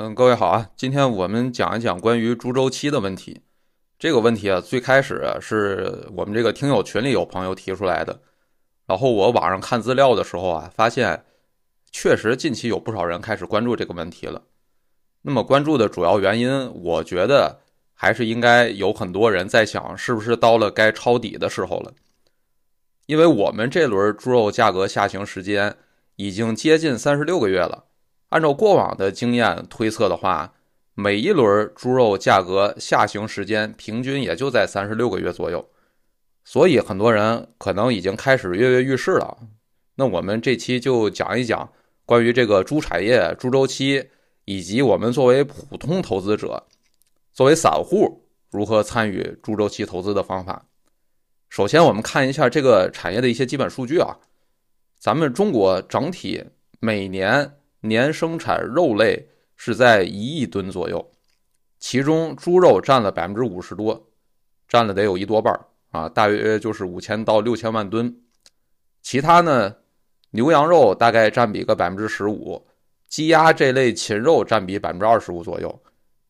嗯，各位好啊，今天我们讲一讲关于猪周期的问题。这个问题啊，最开始是我们这个听友群里有朋友提出来的，然后我网上看资料的时候啊，发现确实近期有不少人开始关注这个问题了。那么关注的主要原因，我觉得还是应该有很多人在想，是不是到了该抄底的时候了？因为我们这轮猪肉价格下行时间已经接近三十六个月了。按照过往的经验推测的话，每一轮猪肉价格下行时间平均也就在三十六个月左右，所以很多人可能已经开始跃跃欲试了。那我们这期就讲一讲关于这个猪产业、猪周期，以及我们作为普通投资者、作为散户如何参与猪周期投资的方法。首先，我们看一下这个产业的一些基本数据啊，咱们中国整体每年。年生产肉类是在一亿吨左右，其中猪肉占了百分之五十多，占了得有一多半啊，大约就是五千到六千万吨。其他呢，牛羊肉大概占比个百分之十五，鸡鸭这类禽肉占比百分之二十五左右。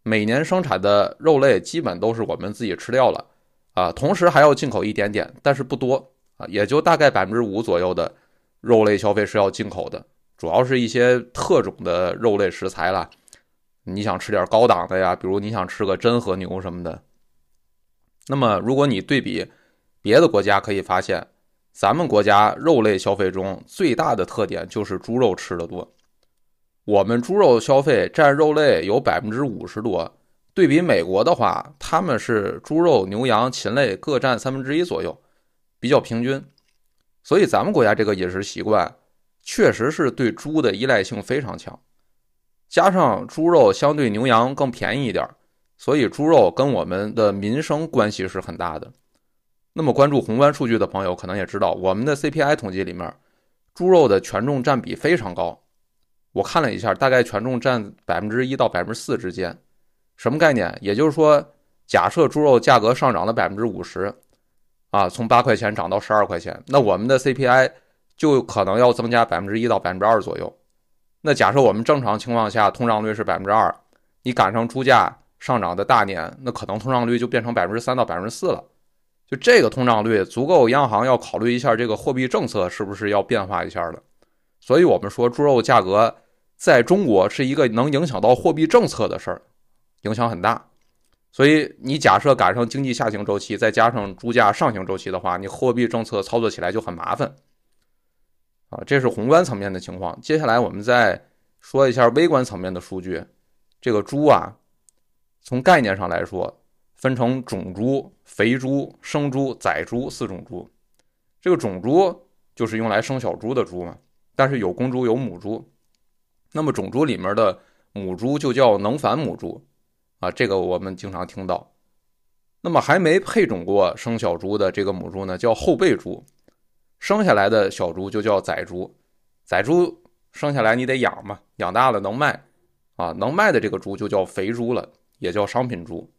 每年生产的肉类基本都是我们自己吃掉了啊，同时还要进口一点点，但是不多啊，也就大概百分之五左右的肉类消费是要进口的。主要是一些特种的肉类食材了，你想吃点高档的呀，比如你想吃个真和牛什么的。那么，如果你对比别的国家，可以发现，咱们国家肉类消费中最大的特点就是猪肉吃的多。我们猪肉消费占肉类有百分之五十多，对比美国的话，他们是猪肉、牛羊、禽类各占三分之一左右，比较平均。所以，咱们国家这个饮食习惯。确实是对猪的依赖性非常强，加上猪肉相对牛羊更便宜一点，所以猪肉跟我们的民生关系是很大的。那么关注宏观数据的朋友可能也知道，我们的 CPI 统计里面，猪肉的权重占比非常高。我看了一下，大概权重占百分之一到百分之四之间。什么概念？也就是说，假设猪肉价格上涨了百分之五十，啊，从八块钱涨到十二块钱，那我们的 CPI。就可能要增加百分之一到百分之二左右。那假设我们正常情况下通胀率是百分之二，你赶上猪价上涨的大年，那可能通胀率就变成百分之三到百分之四了。就这个通胀率足够，央行要考虑一下这个货币政策是不是要变化一下了。所以我们说猪肉价格在中国是一个能影响到货币政策的事儿，影响很大。所以你假设赶上经济下行周期，再加上猪价上行周期的话，你货币政策操作起来就很麻烦。啊，这是宏观层面的情况。接下来我们再说一下微观层面的数据。这个猪啊，从概念上来说，分成种猪、肥猪、生猪、仔猪四种猪。这个种猪就是用来生小猪的猪嘛，但是有公猪有母猪。那么种猪里面的母猪就叫能繁母猪啊，这个我们经常听到。那么还没配种过生小猪的这个母猪呢，叫后备猪。生下来的小猪就叫仔猪，仔猪生下来你得养嘛，养大了能卖，啊，能卖的这个猪就叫肥猪了，也叫商品猪。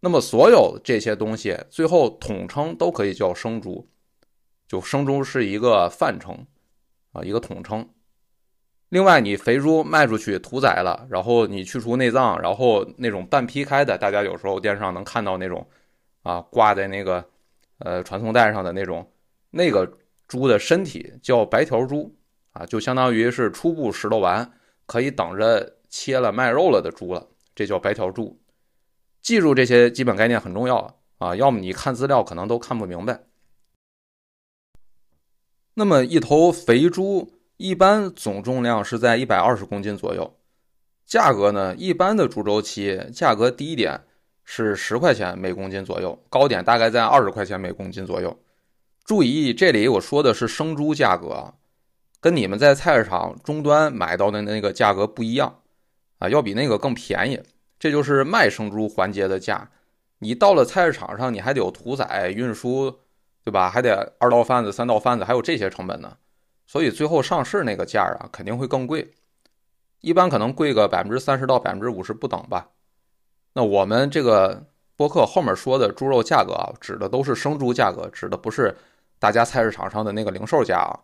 那么所有这些东西最后统称都可以叫生猪，就生猪是一个泛称，啊，一个统称。另外，你肥猪卖出去屠宰了，然后你去除内脏，然后那种半劈开的，大家有时候电视上能看到那种，啊，挂在那个呃传送带上的那种，那个。猪的身体叫白条猪啊，就相当于是初步拾掇完，可以等着切了卖肉了的猪了，这叫白条猪。记住这些基本概念很重要啊，要么你看资料可能都看不明白。那么一头肥猪一般总重量是在一百二十公斤左右，价格呢，一般的猪周期价格低点是十块钱每公斤左右，高点大概在二十块钱每公斤左右。注意，这里我说的是生猪价格，跟你们在菜市场终端买到的那个价格不一样啊，要比那个更便宜。这就是卖生猪环节的价。你到了菜市场上，你还得有屠宰、运输，对吧？还得二道贩子、三道贩子，还有这些成本呢。所以最后上市那个价啊，肯定会更贵，一般可能贵个百分之三十到百分之五十不等吧。那我们这个播客后面说的猪肉价格啊，指的都是生猪价格，指的不是。大家菜市场上的那个零售价啊，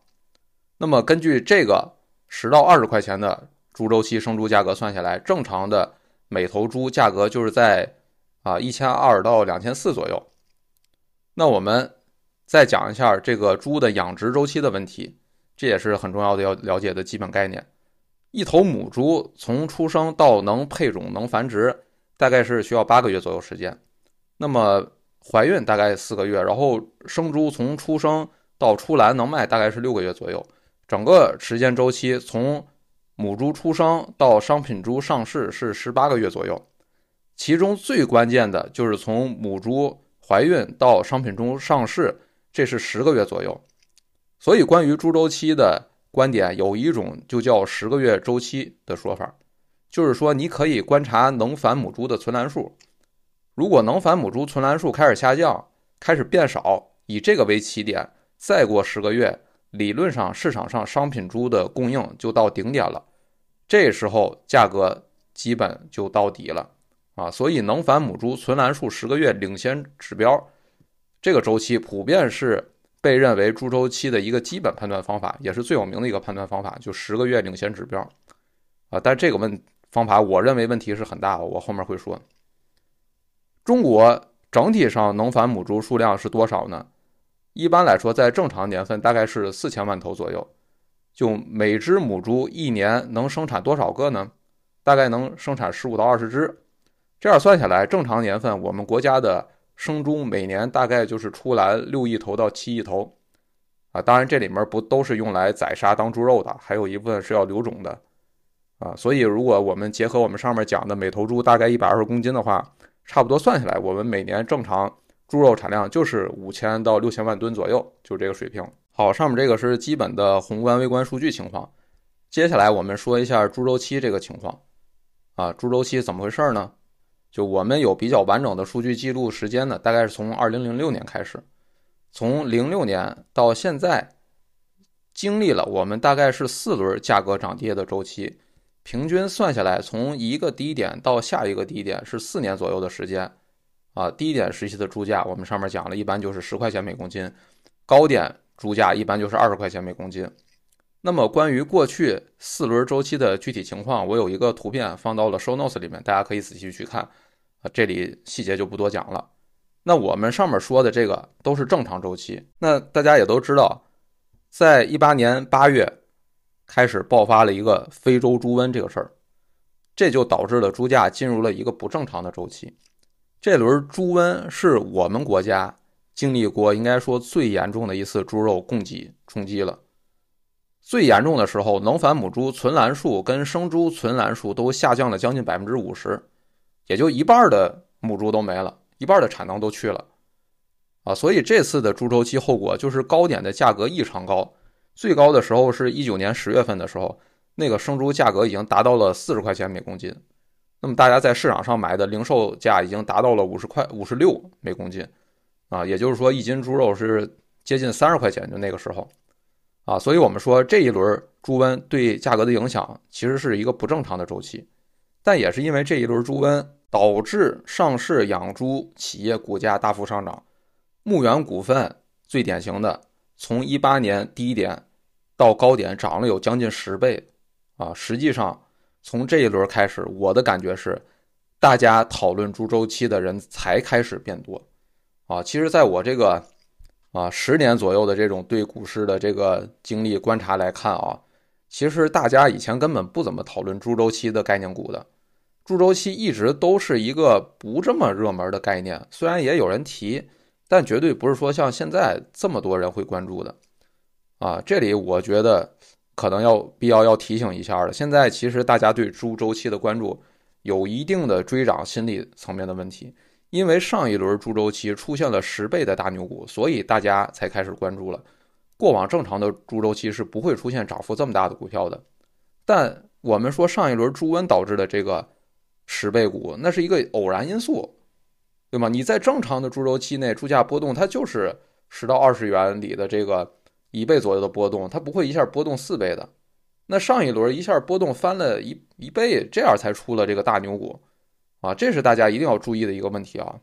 那么根据这个十到二十块钱的猪周期生猪价格算下来，正常的每头猪价格就是在啊一千二到两千四左右。那我们再讲一下这个猪的养殖周期的问题，这也是很重要的要了解的基本概念。一头母猪从出生到能配种、能繁殖，大概是需要八个月左右时间。那么怀孕大概四个月，然后生猪从出生到出栏能卖大概是六个月左右。整个时间周期从母猪出生到商品猪上市是十八个月左右，其中最关键的就是从母猪怀孕到商品猪上市，这是十个月左右。所以关于猪周期的。观点有一种就叫十个月周期的说法，就是说你可以观察能繁母猪的存栏数，如果能繁母猪存栏数开始下降，开始变少，以这个为起点，再过十个月，理论上市场上商品猪的供应就到顶点了，这时候价格基本就到底了啊，所以能繁母猪存栏数十个月领先指标，这个周期普遍是。被认为猪周期的一个基本判断方法，也是最有名的一个判断方法，就十个月领先指标，啊，但这个问方法，我认为问题是很大，我后面会说。中国整体上能繁母猪数量是多少呢？一般来说，在正常年份大概是四千万头左右。就每只母猪一年能生产多少个呢？大概能生产十五到二十只。这样算下来，正常年份我们国家的。生猪每年大概就是出栏六亿头到七亿头，啊，当然这里面不都是用来宰杀当猪肉的，还有一部分是要留种的，啊，所以如果我们结合我们上面讲的每头猪大概一百二十公斤的话，差不多算下来，我们每年正常猪肉产量就是五千到六千万吨左右，就这个水平。好，上面这个是基本的宏观微观数据情况，接下来我们说一下猪周期这个情况，啊，猪周期怎么回事呢？就我们有比较完整的数据记录时间呢，大概是从二零零六年开始，从零六年到现在，经历了我们大概是四轮价格涨跌的周期，平均算下来，从一个低点到下一个低点是四年左右的时间，啊，低点时期的猪价我们上面讲了一般就是十块钱每公斤，高点猪价一般就是二十块钱每公斤。那么关于过去四轮周期的具体情况，我有一个图片放到了 show notes 里面，大家可以仔细去看，啊，这里细节就不多讲了。那我们上面说的这个都是正常周期。那大家也都知道，在一八年八月开始爆发了一个非洲猪瘟这个事儿，这就导致了猪价进入了一个不正常的周期。这轮猪瘟是我们国家经历过应该说最严重的一次猪肉供给冲击了。最严重的时候，能繁母猪存栏数跟生猪存栏数都下降了将近百分之五十，也就一半的母猪都没了，一半的产能都去了，啊，所以这次的猪周期后果就是高点的价格异常高，最高的时候是一九年十月份的时候，那个生猪价格已经达到了四十块钱每公斤，那么大家在市场上买的零售价已经达到了五十块五十六每公斤，啊，也就是说一斤猪肉是接近三十块钱，就那个时候。啊，所以我们说这一轮猪瘟对价格的影响其实是一个不正常的周期，但也是因为这一轮猪瘟导致上市养猪企业股价大幅上涨。牧原股份最典型的，从一八年低点到高点涨了有将近十倍。啊，实际上从这一轮开始，我的感觉是，大家讨论猪周期的人才开始变多。啊，其实在我这个。啊，十年左右的这种对股市的这个经历观察来看啊，其实大家以前根本不怎么讨论猪周期的概念股的，猪周期一直都是一个不这么热门的概念，虽然也有人提，但绝对不是说像现在这么多人会关注的。啊，这里我觉得可能要必要要提醒一下了，现在其实大家对猪周期的关注有一定的追涨心理层面的问题。因为上一轮猪周期出现了十倍的大牛股，所以大家才开始关注了。过往正常的猪周期是不会出现涨幅这么大的股票的。但我们说上一轮猪瘟导致的这个十倍股，那是一个偶然因素，对吗？你在正常的猪周期内，猪价波动它就是十到二十元里的这个一倍左右的波动，它不会一下波动四倍的。那上一轮一下波动翻了一一倍，这样才出了这个大牛股。啊，这是大家一定要注意的一个问题啊。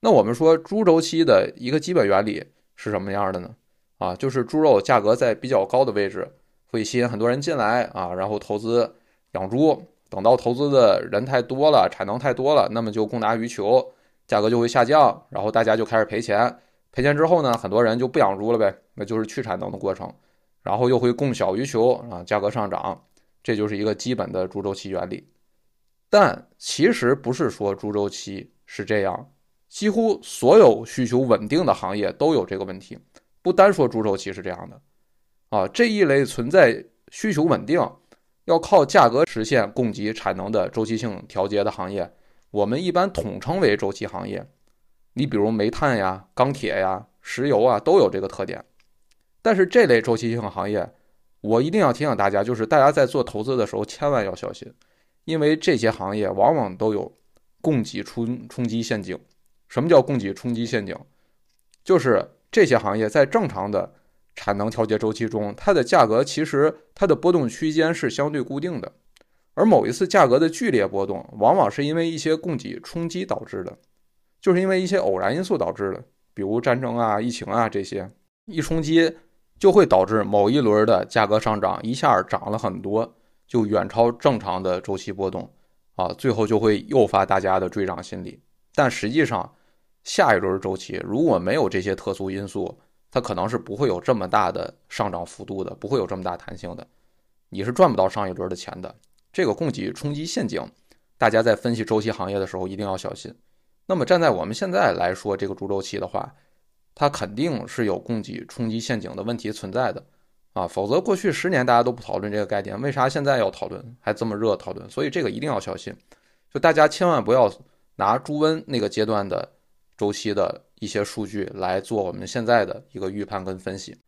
那我们说猪周期的一个基本原理是什么样的呢？啊，就是猪肉价格在比较高的位置，会吸引很多人进来啊，然后投资养猪，等到投资的人太多了，产能太多了，那么就供大于求，价格就会下降，然后大家就开始赔钱。赔钱之后呢，很多人就不养猪了呗，那就是去产能的过程，然后又会供小于求啊，价格上涨，这就是一个基本的猪周期原理。但其实不是说猪周期是这样，几乎所有需求稳定的行业都有这个问题，不单说猪周期是这样的，啊，这一类存在需求稳定，要靠价格实现供给产能的周期性调节的行业，我们一般统称为周期行业。你比如煤炭呀、钢铁呀、石油啊，都有这个特点。但是这类周期性行业，我一定要提醒大家，就是大家在做投资的时候千万要小心，因为这些行业往往都有供给冲冲击陷阱。什么叫供给冲击陷阱？就是这些行业在正常的产能调节周期中，它的价格其实它的波动区间是相对固定的，而某一次价格的剧烈波动，往往是因为一些供给冲击导致的。就是因为一些偶然因素导致的，比如战争啊、疫情啊这些一冲击，就会导致某一轮的价格上涨一下涨了很多，就远超正常的周期波动啊，最后就会诱发大家的追涨心理。但实际上，下一轮周期如果没有这些特殊因素，它可能是不会有这么大的上涨幅度的，不会有这么大弹性的，你是赚不到上一轮的钱的。这个供给冲击陷阱，大家在分析周期行业的时候一定要小心。那么站在我们现在来说，这个猪周期的话，它肯定是有供给冲击陷阱的问题存在的啊，否则过去十年大家都不讨论这个概念，为啥现在要讨论，还这么热讨论？所以这个一定要小心，就大家千万不要拿猪瘟那个阶段的周期的一些数据来做我们现在的一个预判跟分析。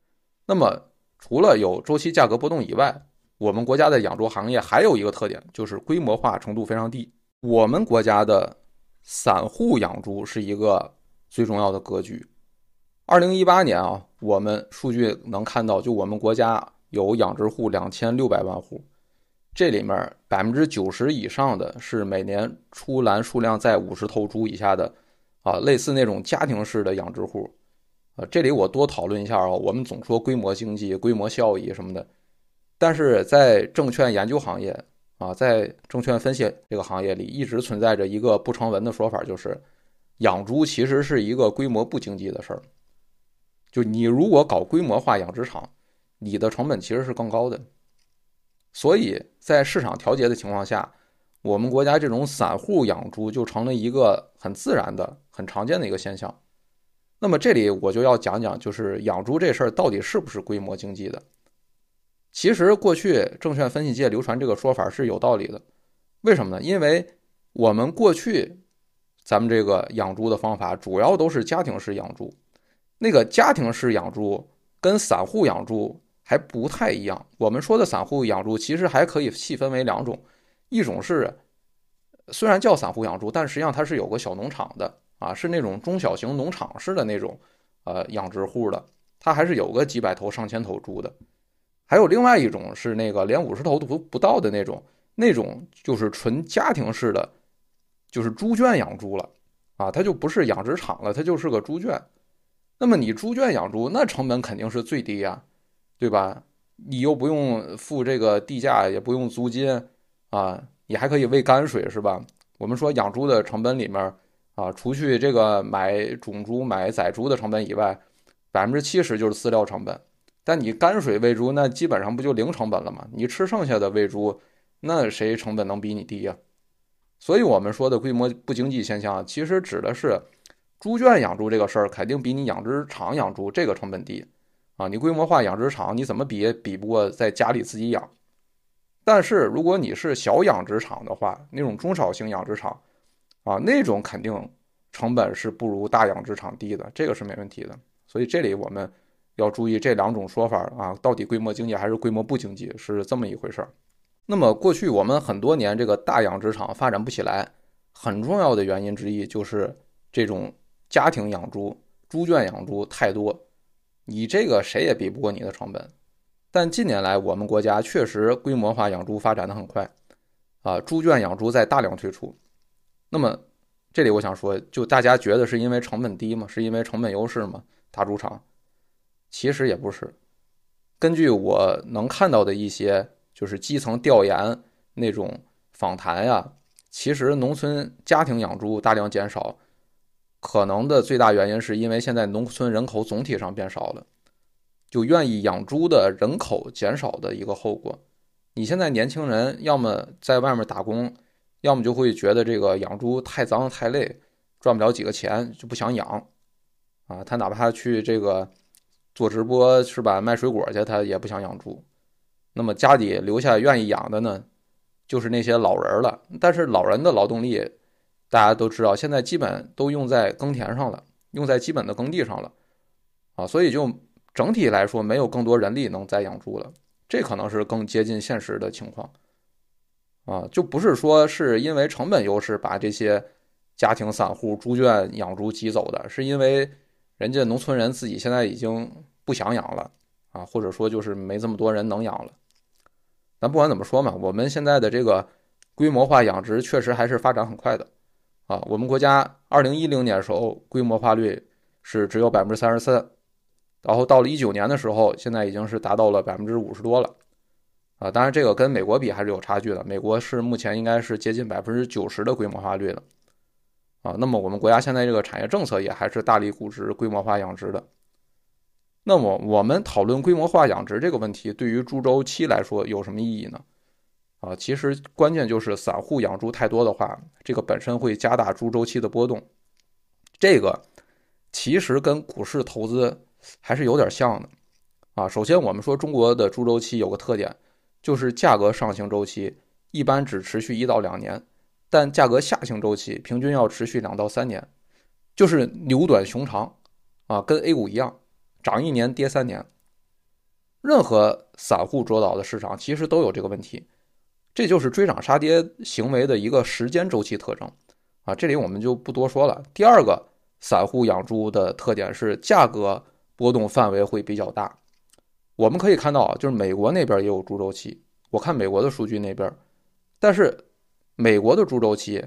那么除了有周期价格波动以外，我们国家的养猪行业还有一个特点，就是规模化程度非常低。我们国家的散户养猪是一个最重要的格局。二零一八年啊，我们数据能看到，就我们国家有养殖户两千六百万户，这里面百分之九十以上的是每年出栏数量在五十头猪以下的啊，类似那种家庭式的养殖户啊。这里我多讨论一下啊，我们总说规模经济、规模效益什么的，但是在证券研究行业。啊，在证券分析这个行业里，一直存在着一个不成文的说法，就是养猪其实是一个规模不经济的事儿。就你如果搞规模化养殖场，你的成本其实是更高的。所以在市场调节的情况下，我们国家这种散户养猪就成了一个很自然的、很常见的一个现象。那么这里我就要讲讲，就是养猪这事儿到底是不是规模经济的？其实过去证券分析界流传这个说法是有道理的，为什么呢？因为我们过去咱们这个养猪的方法主要都是家庭式养猪，那个家庭式养猪跟散户养猪还不太一样。我们说的散户养猪其实还可以细分为两种，一种是虽然叫散户养猪，但实际上它是有个小农场的啊，是那种中小型农场式的那种呃养殖户的，它还是有个几百头、上千头猪的。还有另外一种是那个连五十头都不到的那种，那种就是纯家庭式的，就是猪圈养猪了啊，它就不是养殖场了，它就是个猪圈。那么你猪圈养猪，那成本肯定是最低呀，对吧？你又不用付这个地价，也不用租金啊，你还可以喂泔水，是吧？我们说养猪的成本里面啊，除去这个买种猪、买仔猪的成本以外，百分之七十就是饲料成本。但你泔水喂猪，那基本上不就零成本了吗？你吃剩下的喂猪，那谁成本能比你低呀？所以我们说的规模不经济现象，其实指的是猪圈养猪这个事儿，肯定比你养殖场养猪这个成本低啊。你规模化养殖场，你怎么比也比不过在家里自己养。但是如果你是小养殖场的话，那种中小型养殖场啊，那种肯定成本是不如大养殖场低的，这个是没问题的。所以这里我们。要注意这两种说法啊，到底规模经济还是规模不经济是这么一回事儿。那么过去我们很多年这个大养殖场发展不起来，很重要的原因之一就是这种家庭养猪、猪圈养猪太多，你这个谁也比不过你的成本。但近年来我们国家确实规模化养猪发展的很快，啊，猪圈养猪在大量推出。那么这里我想说，就大家觉得是因为成本低吗？是因为成本优势吗？大猪场？其实也不是，根据我能看到的一些就是基层调研那种访谈呀，其实农村家庭养猪大量减少，可能的最大原因是因为现在农村人口总体上变少了，就愿意养猪的人口减少的一个后果。你现在年轻人要么在外面打工，要么就会觉得这个养猪太脏太累，赚不了几个钱就不想养，啊，他哪怕去这个做直播是吧，卖水果去，他也不想养猪。那么家里留下愿意养的呢，就是那些老人了。但是老人的劳动力，大家都知道，现在基本都用在耕田上了，用在基本的耕地上了，啊，所以就整体来说，没有更多人力能再养猪了。这可能是更接近现实的情况，啊，就不是说是因为成本优势把这些家庭散户猪圈养猪挤走的，是因为人家农村人自己现在已经不想养了，啊，或者说就是没这么多人能养了。但不管怎么说嘛，我们现在的这个规模化养殖确实还是发展很快的，啊，我们国家二零一零年的时候规模化率是只有百分之三十三。然后到了一九年的时候，现在已经是达到了百分之五十多了，啊，当然这个跟美国比还是有差距的。美国是目前应该是接近百分之九十的规模化率了，啊，那么我们国家现在这个产业政策也还是大力扶持规模化养殖的。那么我们讨论规模化养殖这个问题，对于猪周期来说有什么意义呢？啊，其实关键就是散户养猪太多的话，这个本身会加大猪周期的波动。这个其实跟股市投资。还是有点像的，啊，首先我们说中国的猪周期有个特点，就是价格上行周期一般只持续一到两年，但价格下行周期平均要持续两到三年，就是牛短熊长，啊，跟 A 股一样，涨一年跌三年。任何散户主导的市场其实都有这个问题，这就是追涨杀跌行为的一个时间周期特征，啊，这里我们就不多说了。第二个，散户养猪的特点是价格。波动范围会比较大，我们可以看到啊，就是美国那边也有猪周期。我看美国的数据那边，但是美国的猪周期，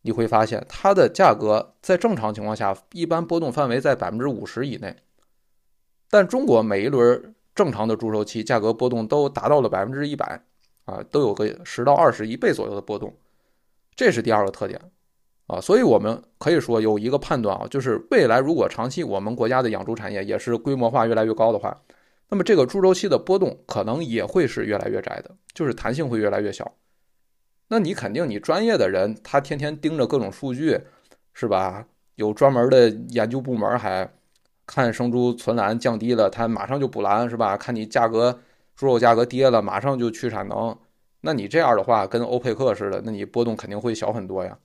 你会发现它的价格在正常情况下一般波动范围在百分之五十以内，但中国每一轮正常的猪周期价格波动都达到了百分之一百啊，都有个十到二十一倍左右的波动，这是第二个特点。啊，所以我们可以说有一个判断啊，就是未来如果长期我们国家的养猪产业也是规模化越来越高的话，那么这个猪周期的波动可能也会是越来越窄的，就是弹性会越来越小。那你肯定你专业的人，他天天盯着各种数据，是吧？有专门的研究部门还看生猪存栏降低了，他马上就补栏，是吧？看你价格猪肉价格跌了，马上就去产能。那你这样的话，跟欧佩克似的，那你波动肯定会小很多呀。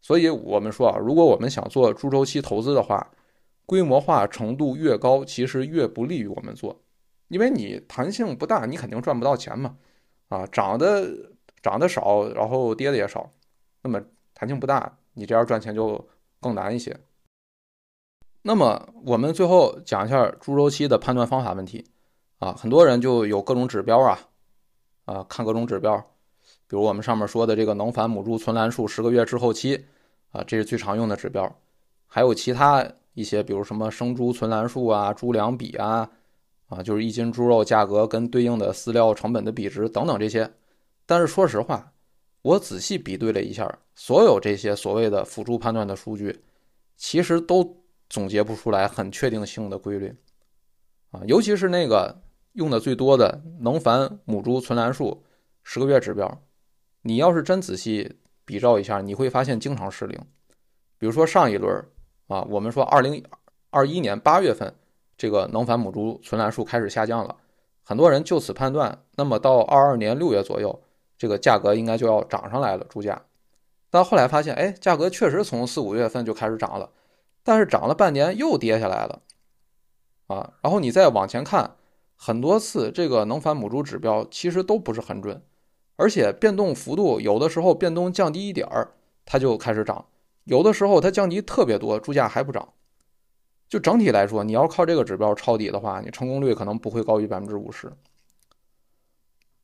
所以我们说啊，如果我们想做猪周期投资的话，规模化程度越高，其实越不利于我们做，因为你弹性不大，你肯定赚不到钱嘛。啊，涨的涨的少，然后跌的也少，那么弹性不大，你这样赚钱就更难一些。那么我们最后讲一下猪周期的判断方法问题啊，很多人就有各种指标啊，啊，看各种指标。比如我们上面说的这个能繁母猪存栏数十个月滞后期，啊，这是最常用的指标。还有其他一些，比如什么生猪存栏数啊、猪粮比啊，啊，就是一斤猪肉价格跟对应的饲料成本的比值等等这些。但是说实话，我仔细比对了一下，所有这些所谓的辅助判断的数据，其实都总结不出来很确定性的规律，啊，尤其是那个用的最多的能繁母猪存栏数十个月指标。你要是真仔细比照一下，你会发现经常失灵。比如说上一轮啊，我们说二零二一年八月份，这个能繁母猪存栏数开始下降了，很多人就此判断，那么到二二年六月左右，这个价格应该就要涨上来了，猪价。但后来发现，哎，价格确实从四五月份就开始涨了，但是涨了半年又跌下来了，啊，然后你再往前看，很多次这个能繁母猪指标其实都不是很准。而且变动幅度有的时候变动降低一点儿，它就开始涨；有的时候它降低特别多，猪价还不涨。就整体来说，你要靠这个指标抄底的话，你成功率可能不会高于百分之五十。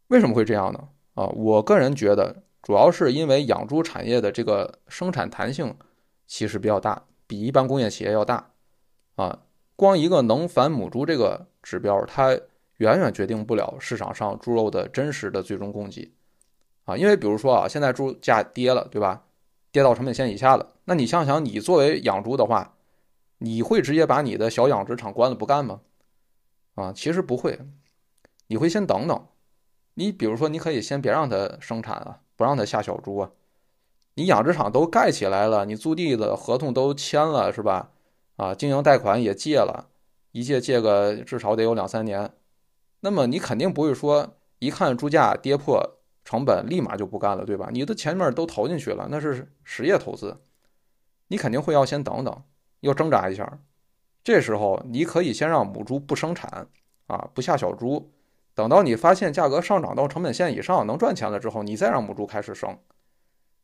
为什么会这样呢？啊，我个人觉得，主要是因为养猪产业的这个生产弹性其实比较大，比一般工业企业要大。啊，光一个能繁母猪这个指标，它远远决定不了市场上猪肉的真实的最终供给。啊，因为比如说啊，现在猪价跌了，对吧？跌到成本线以下了，那你想想，你作为养猪的话，你会直接把你的小养殖场关了不干吗？啊，其实不会，你会先等等。你比如说，你可以先别让它生产啊，不让它下小猪啊。你养殖场都盖起来了，你租地的合同都签了，是吧？啊，经营贷款也借了，一借借个至少得有两三年。那么你肯定不会说，一看猪价跌破成本，立马就不干了，对吧？你的前面都投进去了，那是实业投资，你肯定会要先等等，要挣扎一下。这时候你可以先让母猪不生产，啊，不下小猪，等到你发现价格上涨到成本线以上，能赚钱了之后，你再让母猪开始生，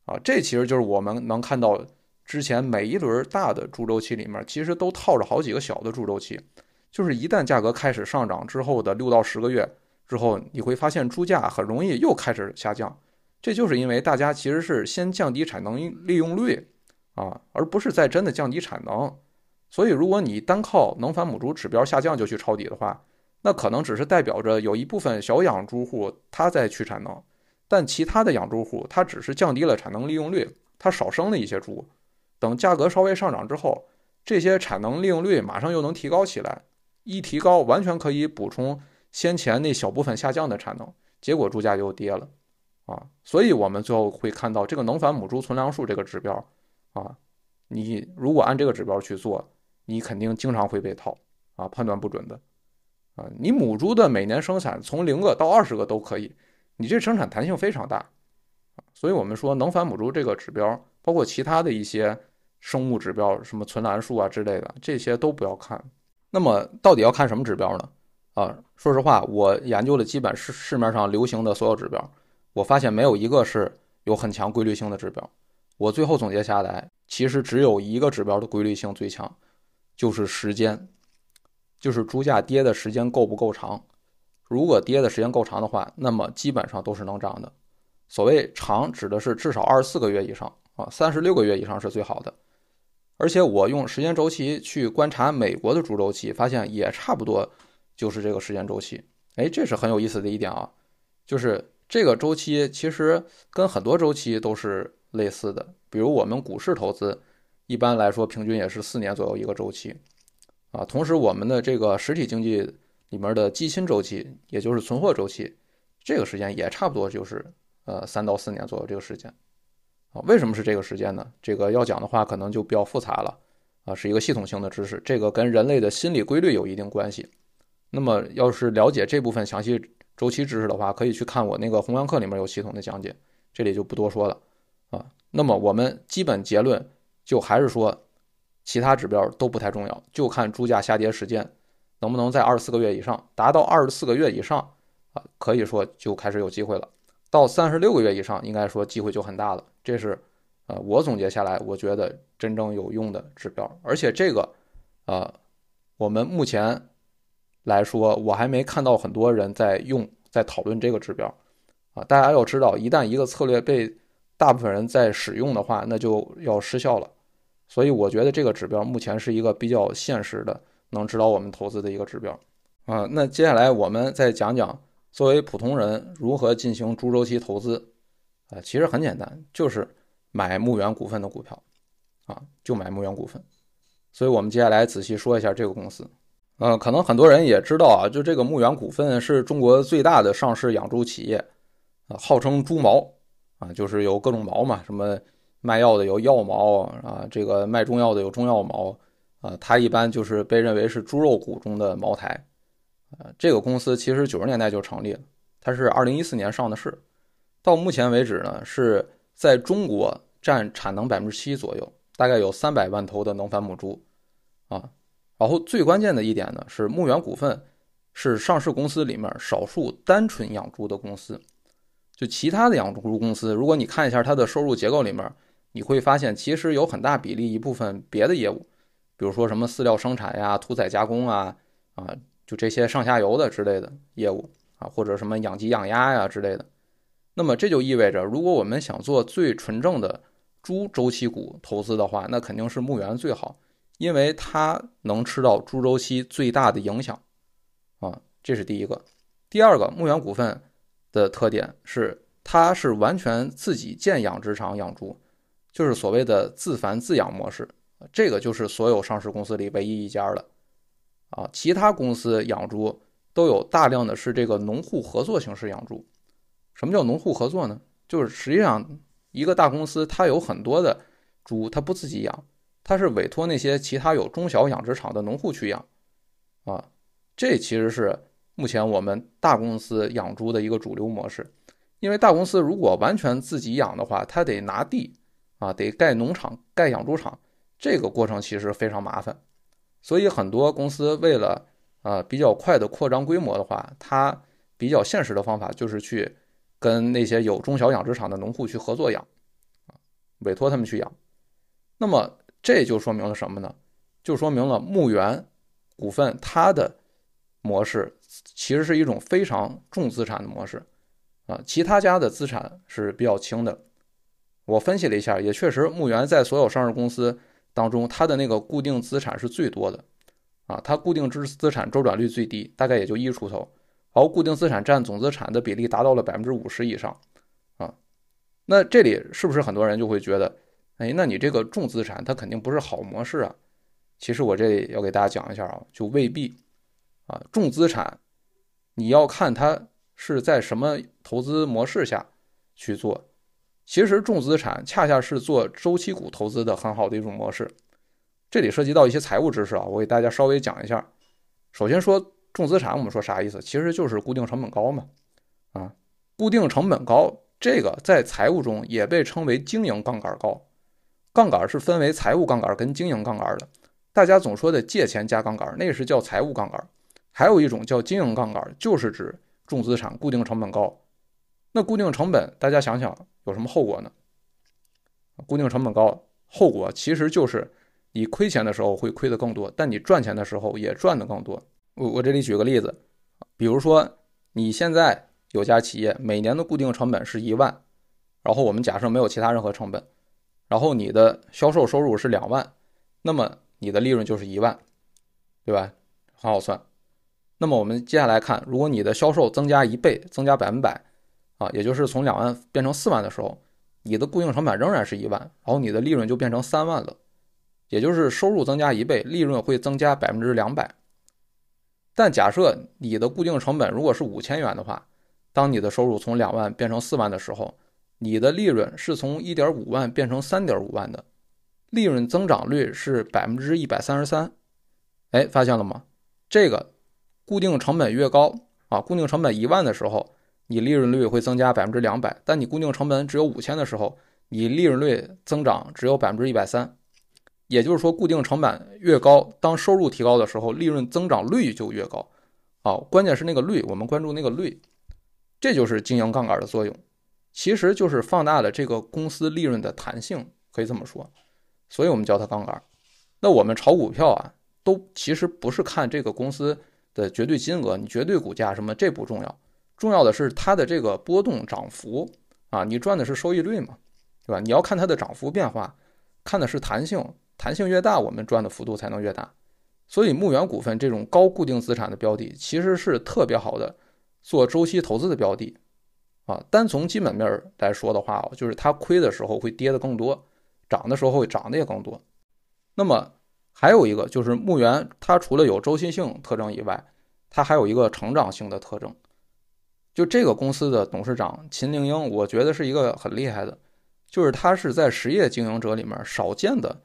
啊，这其实就是我们能看到之前每一轮大的猪周期里面，其实都套着好几个小的猪周期。就是一旦价格开始上涨之后的六到十个月之后，你会发现猪价很容易又开始下降。这就是因为大家其实是先降低产能利用率啊，而不是在真的降低产能。所以，如果你单靠能繁母猪指标下降就去抄底的话，那可能只是代表着有一部分小养猪户他在去产能，但其他的养猪户他只是降低了产能利用率，他少生了一些猪。等价格稍微上涨之后，这些产能利用率马上又能提高起来。一提高，完全可以补充先前那小部分下降的产能，结果猪价又跌了，啊，所以我们最后会看到这个能繁母猪存粮数这个指标，啊，你如果按这个指标去做，你肯定经常会被套，啊，判断不准的，啊，你母猪的每年生产从零个到二十个都可以，你这生产弹性非常大，所以我们说能繁母猪这个指标，包括其他的一些生物指标，什么存栏数啊之类的，这些都不要看。那么到底要看什么指标呢？啊，说实话，我研究了基本市市面上流行的所有指标，我发现没有一个是有很强规律性的指标。我最后总结下来，其实只有一个指标的规律性最强，就是时间，就是猪价跌的时间够不够长。如果跌的时间够长的话，那么基本上都是能涨的。所谓长，指的是至少二十四个月以上啊，三十六个月以上是最好的。而且我用时间周期去观察美国的猪周期，发现也差不多就是这个时间周期。哎，这是很有意思的一点啊，就是这个周期其实跟很多周期都是类似的。比如我们股市投资，一般来说平均也是四年左右一个周期啊。同时，我们的这个实体经济里面的基金周期，也就是存货周期，这个时间也差不多就是呃三到四年左右这个时间。啊，为什么是这个时间呢？这个要讲的话，可能就比较复杂了，啊，是一个系统性的知识，这个跟人类的心理规律有一定关系。那么，要是了解这部分详细周期知识的话，可以去看我那个弘扬课里面有系统的讲解，这里就不多说了，啊。那么我们基本结论就还是说，其他指标都不太重要，就看猪价下跌时间能不能在二十四个月以上，达到二十四个月以上，啊，可以说就开始有机会了。到三十六个月以上，应该说机会就很大了。这是，呃，我总结下来，我觉得真正有用的指标。而且这个，呃，我们目前来说，我还没看到很多人在用，在讨论这个指标。啊，大家要知道，一旦一个策略被大部分人在使用的话，那就要失效了。所以我觉得这个指标目前是一个比较现实的，能指导我们投资的一个指标。啊，那接下来我们再讲讲。作为普通人，如何进行猪周期投资？啊，其实很简单，就是买牧原股份的股票，啊，就买牧原股份。所以我们接下来仔细说一下这个公司。呃，可能很多人也知道啊，就这个牧原股份是中国最大的上市养猪企业，啊，号称猪毛，啊，就是有各种毛嘛，什么卖药的有药毛啊，这个卖中药的有中药毛，啊，它一般就是被认为是猪肉股中的茅台。呃，这个公司其实九十年代就成立了，它是二零一四年上的市，到目前为止呢，是在中国占产能百分之七左右，大概有三百万头的能繁母猪，啊，然后最关键的一点呢，是牧原股份是上市公司里面少数单纯养猪的公司，就其他的养猪公司，如果你看一下它的收入结构里面，你会发现其实有很大比例一部分别的业务，比如说什么饲料生产呀、屠宰加工啊，啊。就这些上下游的之类的业务啊，或者什么养鸡养鸭呀之类的，那么这就意味着，如果我们想做最纯正的猪周期股投资的话，那肯定是牧原最好，因为它能吃到猪周期最大的影响啊，这是第一个。第二个，牧原股份的特点是它是完全自己建养殖场养猪，就是所谓的自繁自养模式。这个就是所有上市公司里唯一一家了。啊，其他公司养猪都有大量的是这个农户合作形式养猪。什么叫农户合作呢？就是实际上一个大公司它有很多的猪，它不自己养，它是委托那些其他有中小养殖场的农户去养。啊，这其实是目前我们大公司养猪的一个主流模式。因为大公司如果完全自己养的话，它得拿地啊，得盖农场、盖养猪场，这个过程其实非常麻烦。所以很多公司为了啊比较快的扩张规模的话，它比较现实的方法就是去跟那些有中小养殖场的农户去合作养，啊，委托他们去养。那么这就说明了什么呢？就说明了牧原股份它的模式其实是一种非常重资产的模式，啊，其他家的资产是比较轻的。我分析了一下，也确实牧原在所有上市公司。当中，它的那个固定资产是最多的，啊，它固定资资产周转率最低，大概也就一出头，然后固定资产占总资产的比例达到了百分之五十以上，啊，那这里是不是很多人就会觉得，哎，那你这个重资产它肯定不是好模式啊？其实我这里要给大家讲一下啊，就未必，啊，重资产你要看它是在什么投资模式下去做。其实重资产恰恰是做周期股投资的很好的一种模式。这里涉及到一些财务知识啊，我给大家稍微讲一下。首先说重资产，我们说啥意思？其实就是固定成本高嘛。啊，固定成本高，这个在财务中也被称为经营杠杆高。杠杆是分为财务杠杆跟经营杠杆的。大家总说的借钱加杠杆，那是叫财务杠杆。还有一种叫经营杠杆，就是指重资产固定成本高。那固定成本，大家想想。有什么后果呢？固定成本高，后果其实就是你亏钱的时候会亏得更多，但你赚钱的时候也赚得更多。我我这里举个例子，比如说你现在有家企业，每年的固定成本是一万，然后我们假设没有其他任何成本，然后你的销售收入是两万，那么你的利润就是一万，对吧？很好算。那么我们接下来看，如果你的销售增加一倍，增加百分百。啊，也就是从两万变成四万的时候，你的固定成本仍然是一万，然后你的利润就变成三万了，也就是收入增加一倍，利润会增加百分之两百。但假设你的固定成本如果是五千元的话，当你的收入从两万变成四万的时候，你的利润是从一点五万变成三点五万的，利润增长率是百分之一百三十三。哎，发现了吗？这个固定成本越高啊，固定成本一万的时候。你利润率会增加百分之两百，但你固定成本只有五千的时候，你利润率增长只有百分之一百三。也就是说，固定成本越高，当收入提高的时候，利润增长率就越高。啊，关键是那个率，我们关注那个率，这就是经营杠杆的作用，其实就是放大了这个公司利润的弹性，可以这么说。所以我们叫它杠杆。那我们炒股票啊，都其实不是看这个公司的绝对金额，你绝对股价什么这不重要。重要的是它的这个波动涨幅啊，你赚的是收益率嘛，对吧？你要看它的涨幅变化，看的是弹性，弹性越大，我们赚的幅度才能越大。所以牧原股份这种高固定资产的标的，其实是特别好的做周期投资的标的啊。单从基本面来说的话，就是它亏的时候会跌的更多，涨的时候会涨的也更多。那么还有一个就是牧原，它除了有周期性特征以外，它还有一个成长性的特征。就这个公司的董事长秦凌英，我觉得是一个很厉害的，就是他是在实业经营者里面少见的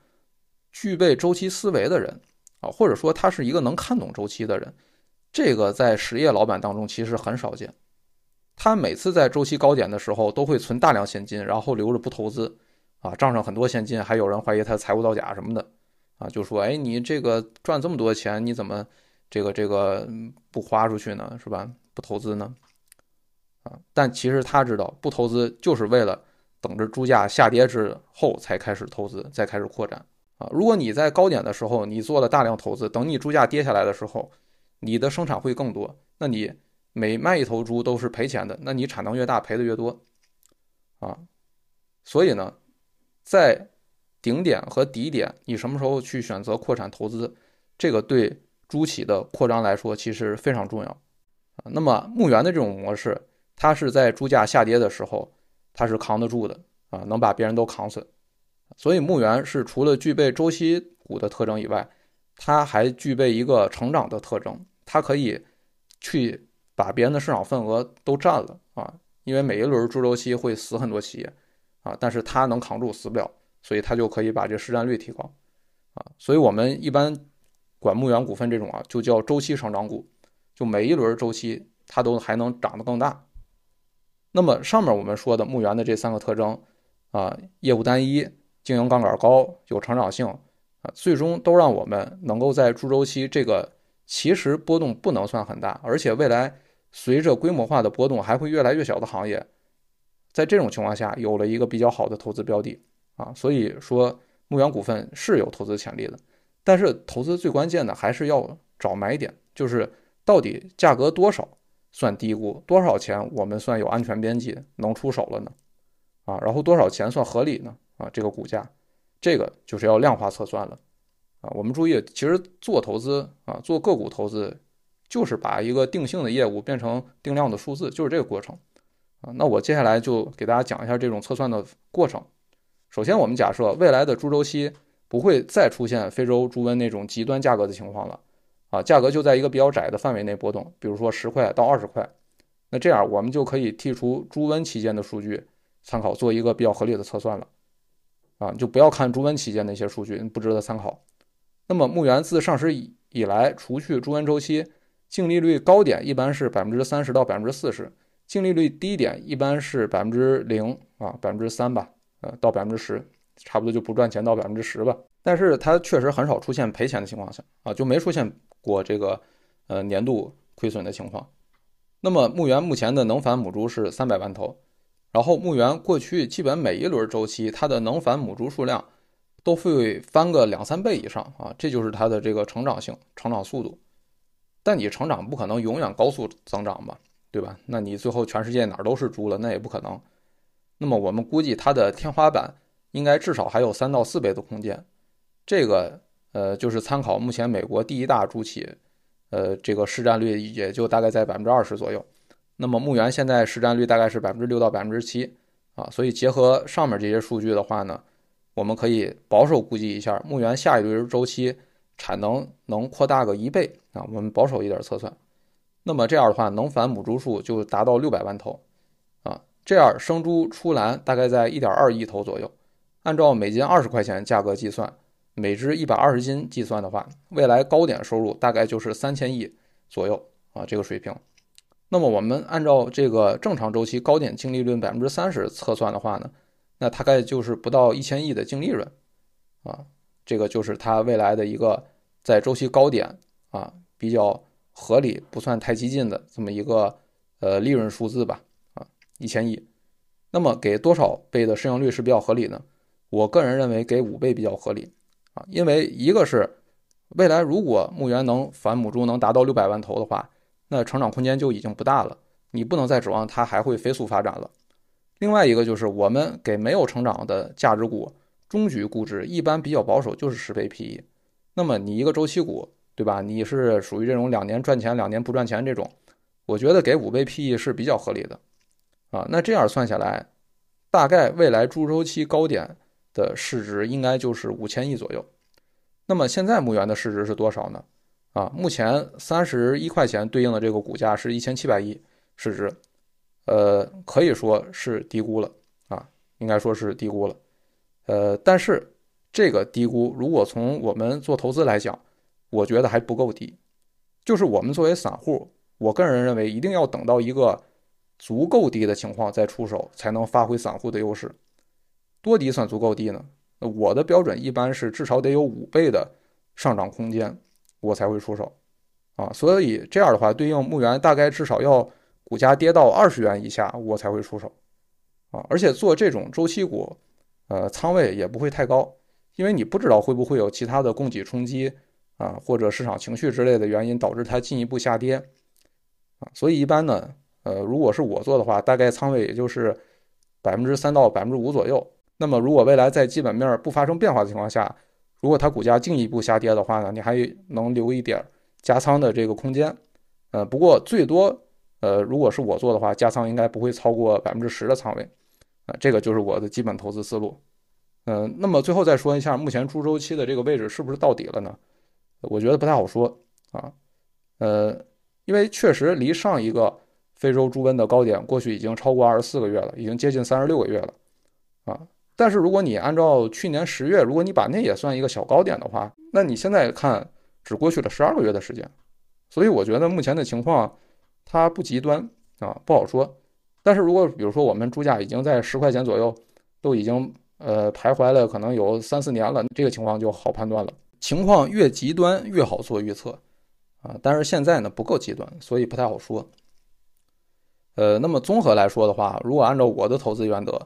具备周期思维的人啊，或者说他是一个能看懂周期的人。这个在实业老板当中其实很少见。他每次在周期高点的时候都会存大量现金，然后留着不投资啊，账上很多现金，还有人怀疑他财务造假什么的啊，就说哎，你这个赚这么多钱，你怎么这个这个不花出去呢？是吧？不投资呢？啊，但其实他知道不投资就是为了等着猪价下跌之后才开始投资，再开始扩展啊。如果你在高点的时候你做了大量投资，等你猪价跌下来的时候，你的生产会更多，那你每卖一头猪都是赔钱的，那你产能越大赔的越多啊。所以呢，在顶点和底点，你什么时候去选择扩产投资，这个对猪企的扩张来说其实非常重要啊。那么牧原的这种模式。它是在猪价下跌的时候，它是扛得住的啊，能把别人都扛死。所以牧原是除了具备周期股的特征以外，它还具备一个成长的特征，它可以去把别人的市场份额都占了啊，因为每一轮猪周期会死很多企业啊，但是它能扛住，死不了，所以它就可以把这市占率提高啊。所以我们一般管牧原股份这种啊，就叫周期成长股，就每一轮周期它都还能长得更大。那么上面我们说的牧原的这三个特征啊，业务单一。经营杠杆高，有成长性啊，最终都让我们能够在猪周期这个其实波动不能算很大，而且未来随着规模化的波动还会越来越小的行业，在这种情况下有了一个比较好的投资标的啊，所以说牧原股份是有投资潜力的，但是投资最关键的还是要找买点，就是到底价格多少算低估，多少钱我们算有安全边际能出手了呢？啊，然后多少钱算合理呢？啊，这个股价，这个就是要量化测算了，啊，我们注意，其实做投资啊，做个股投资，就是把一个定性的业务变成定量的数字，就是这个过程，啊，那我接下来就给大家讲一下这种测算的过程。首先，我们假设未来的猪周期不会再出现非洲猪瘟那种极端价格的情况了，啊，价格就在一个比较窄的范围内波动，比如说十块到二十块，那这样我们就可以剔除猪瘟期间的数据参考，做一个比较合理的测算了。啊，就不要看猪瘟期间那些数据，不值得参考。那么牧原自上市以以来，除去猪瘟周期，净利率高点一般是百分之三十到百分之四十，净利率低点一般是百分之零啊，百分之三吧，呃，到百分之十，差不多就不赚钱到百分之十吧。但是它确实很少出现赔钱的情况下啊，就没出现过这个呃年度亏损的情况。那么牧原目前的能繁母猪是三百万头。然后牧原过去基本每一轮周期，它的能繁母猪数量都会翻个两三倍以上啊，这就是它的这个成长性、成长速度。但你成长不可能永远高速增长吧，对吧？那你最后全世界哪儿都是猪了，那也不可能。那么我们估计它的天花板应该至少还有三到四倍的空间。这个呃，就是参考目前美国第一大猪企，呃，这个市占率也就大概在百分之二十左右。那么牧原现在市占率大概是百分之六到百分之七啊，所以结合上面这些数据的话呢，我们可以保守估计一下，牧原下一轮周期产能能扩大个一倍啊，我们保守一点测算。那么这样的话，能繁母猪数就达到六百万头啊，这样生猪出栏大概在一点二亿头左右。按照每斤二十块钱价格计算，每只一百二十斤计算的话，未来高点收入大概就是三千亿左右啊，这个水平。那么我们按照这个正常周期高点净利润百分之三十测算的话呢，那大概就是不到一千亿的净利润，啊，这个就是它未来的一个在周期高点啊比较合理，不算太激进的这么一个呃利润数字吧，啊，一千亿。那么给多少倍的市盈率是比较合理呢？我个人认为给五倍比较合理，啊，因为一个是未来如果牧原能繁母猪能达到六百万头的话。那成长空间就已经不大了，你不能再指望它还会飞速发展了。另外一个就是我们给没有成长的价值股中局估值一般比较保守，就是十倍 PE。那么你一个周期股，对吧？你是属于这种两年赚钱两年不赚钱这种，我觉得给五倍 PE 是比较合理的啊。那这样算下来，大概未来猪周期高点的市值应该就是五千亿左右。那么现在牧原的市值是多少呢？啊，目前三十一块钱对应的这个股价是一千七百亿市值，呃，可以说是低估了啊，应该说是低估了，呃，但是这个低估如果从我们做投资来讲，我觉得还不够低，就是我们作为散户，我个人认为一定要等到一个足够低的情况再出手，才能发挥散户的优势。多低算足够低呢？我的标准一般是至少得有五倍的上涨空间。我才会出手，啊，所以这样的话，对应牧原大概至少要股价跌到二十元以下，我才会出手，啊，而且做这种周期股，呃，仓位也不会太高，因为你不知道会不会有其他的供给冲击，啊，或者市场情绪之类的原因导致它进一步下跌，啊，所以一般呢，呃，如果是我做的话，大概仓位也就是百分之三到百分之五左右。那么如果未来在基本面不发生变化的情况下，如果它股价进一步下跌的话呢，你还能留一点加仓的这个空间，呃，不过最多呃，如果是我做的话，加仓应该不会超过百分之十的仓位，啊，这个就是我的基本投资思路。嗯，那么最后再说一下，目前猪周期的这个位置是不是到底了呢？我觉得不太好说啊，呃，因为确实离上一个非洲猪瘟的高点过去已经超过二十四个月了，已经接近三十六个月了，啊，但是如果你按照去年十月，如果你把那也算一个小高点的话，那你现在看只过去了十二个月的时间，所以我觉得目前的情况。它不极端啊，不好说。但是如果比如说我们猪价已经在十块钱左右，都已经呃徘徊了可能有三四年了，这个情况就好判断了。情况越极端越好做预测啊，但是现在呢不够极端，所以不太好说。呃，那么综合来说的话，如果按照我的投资原则，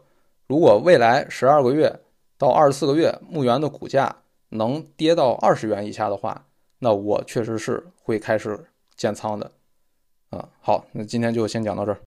如果未来十二个月到二十四个月牧原的股价能跌到二十元以下的话，那我确实是会开始建仓的。啊，好，那今天就先讲到这儿。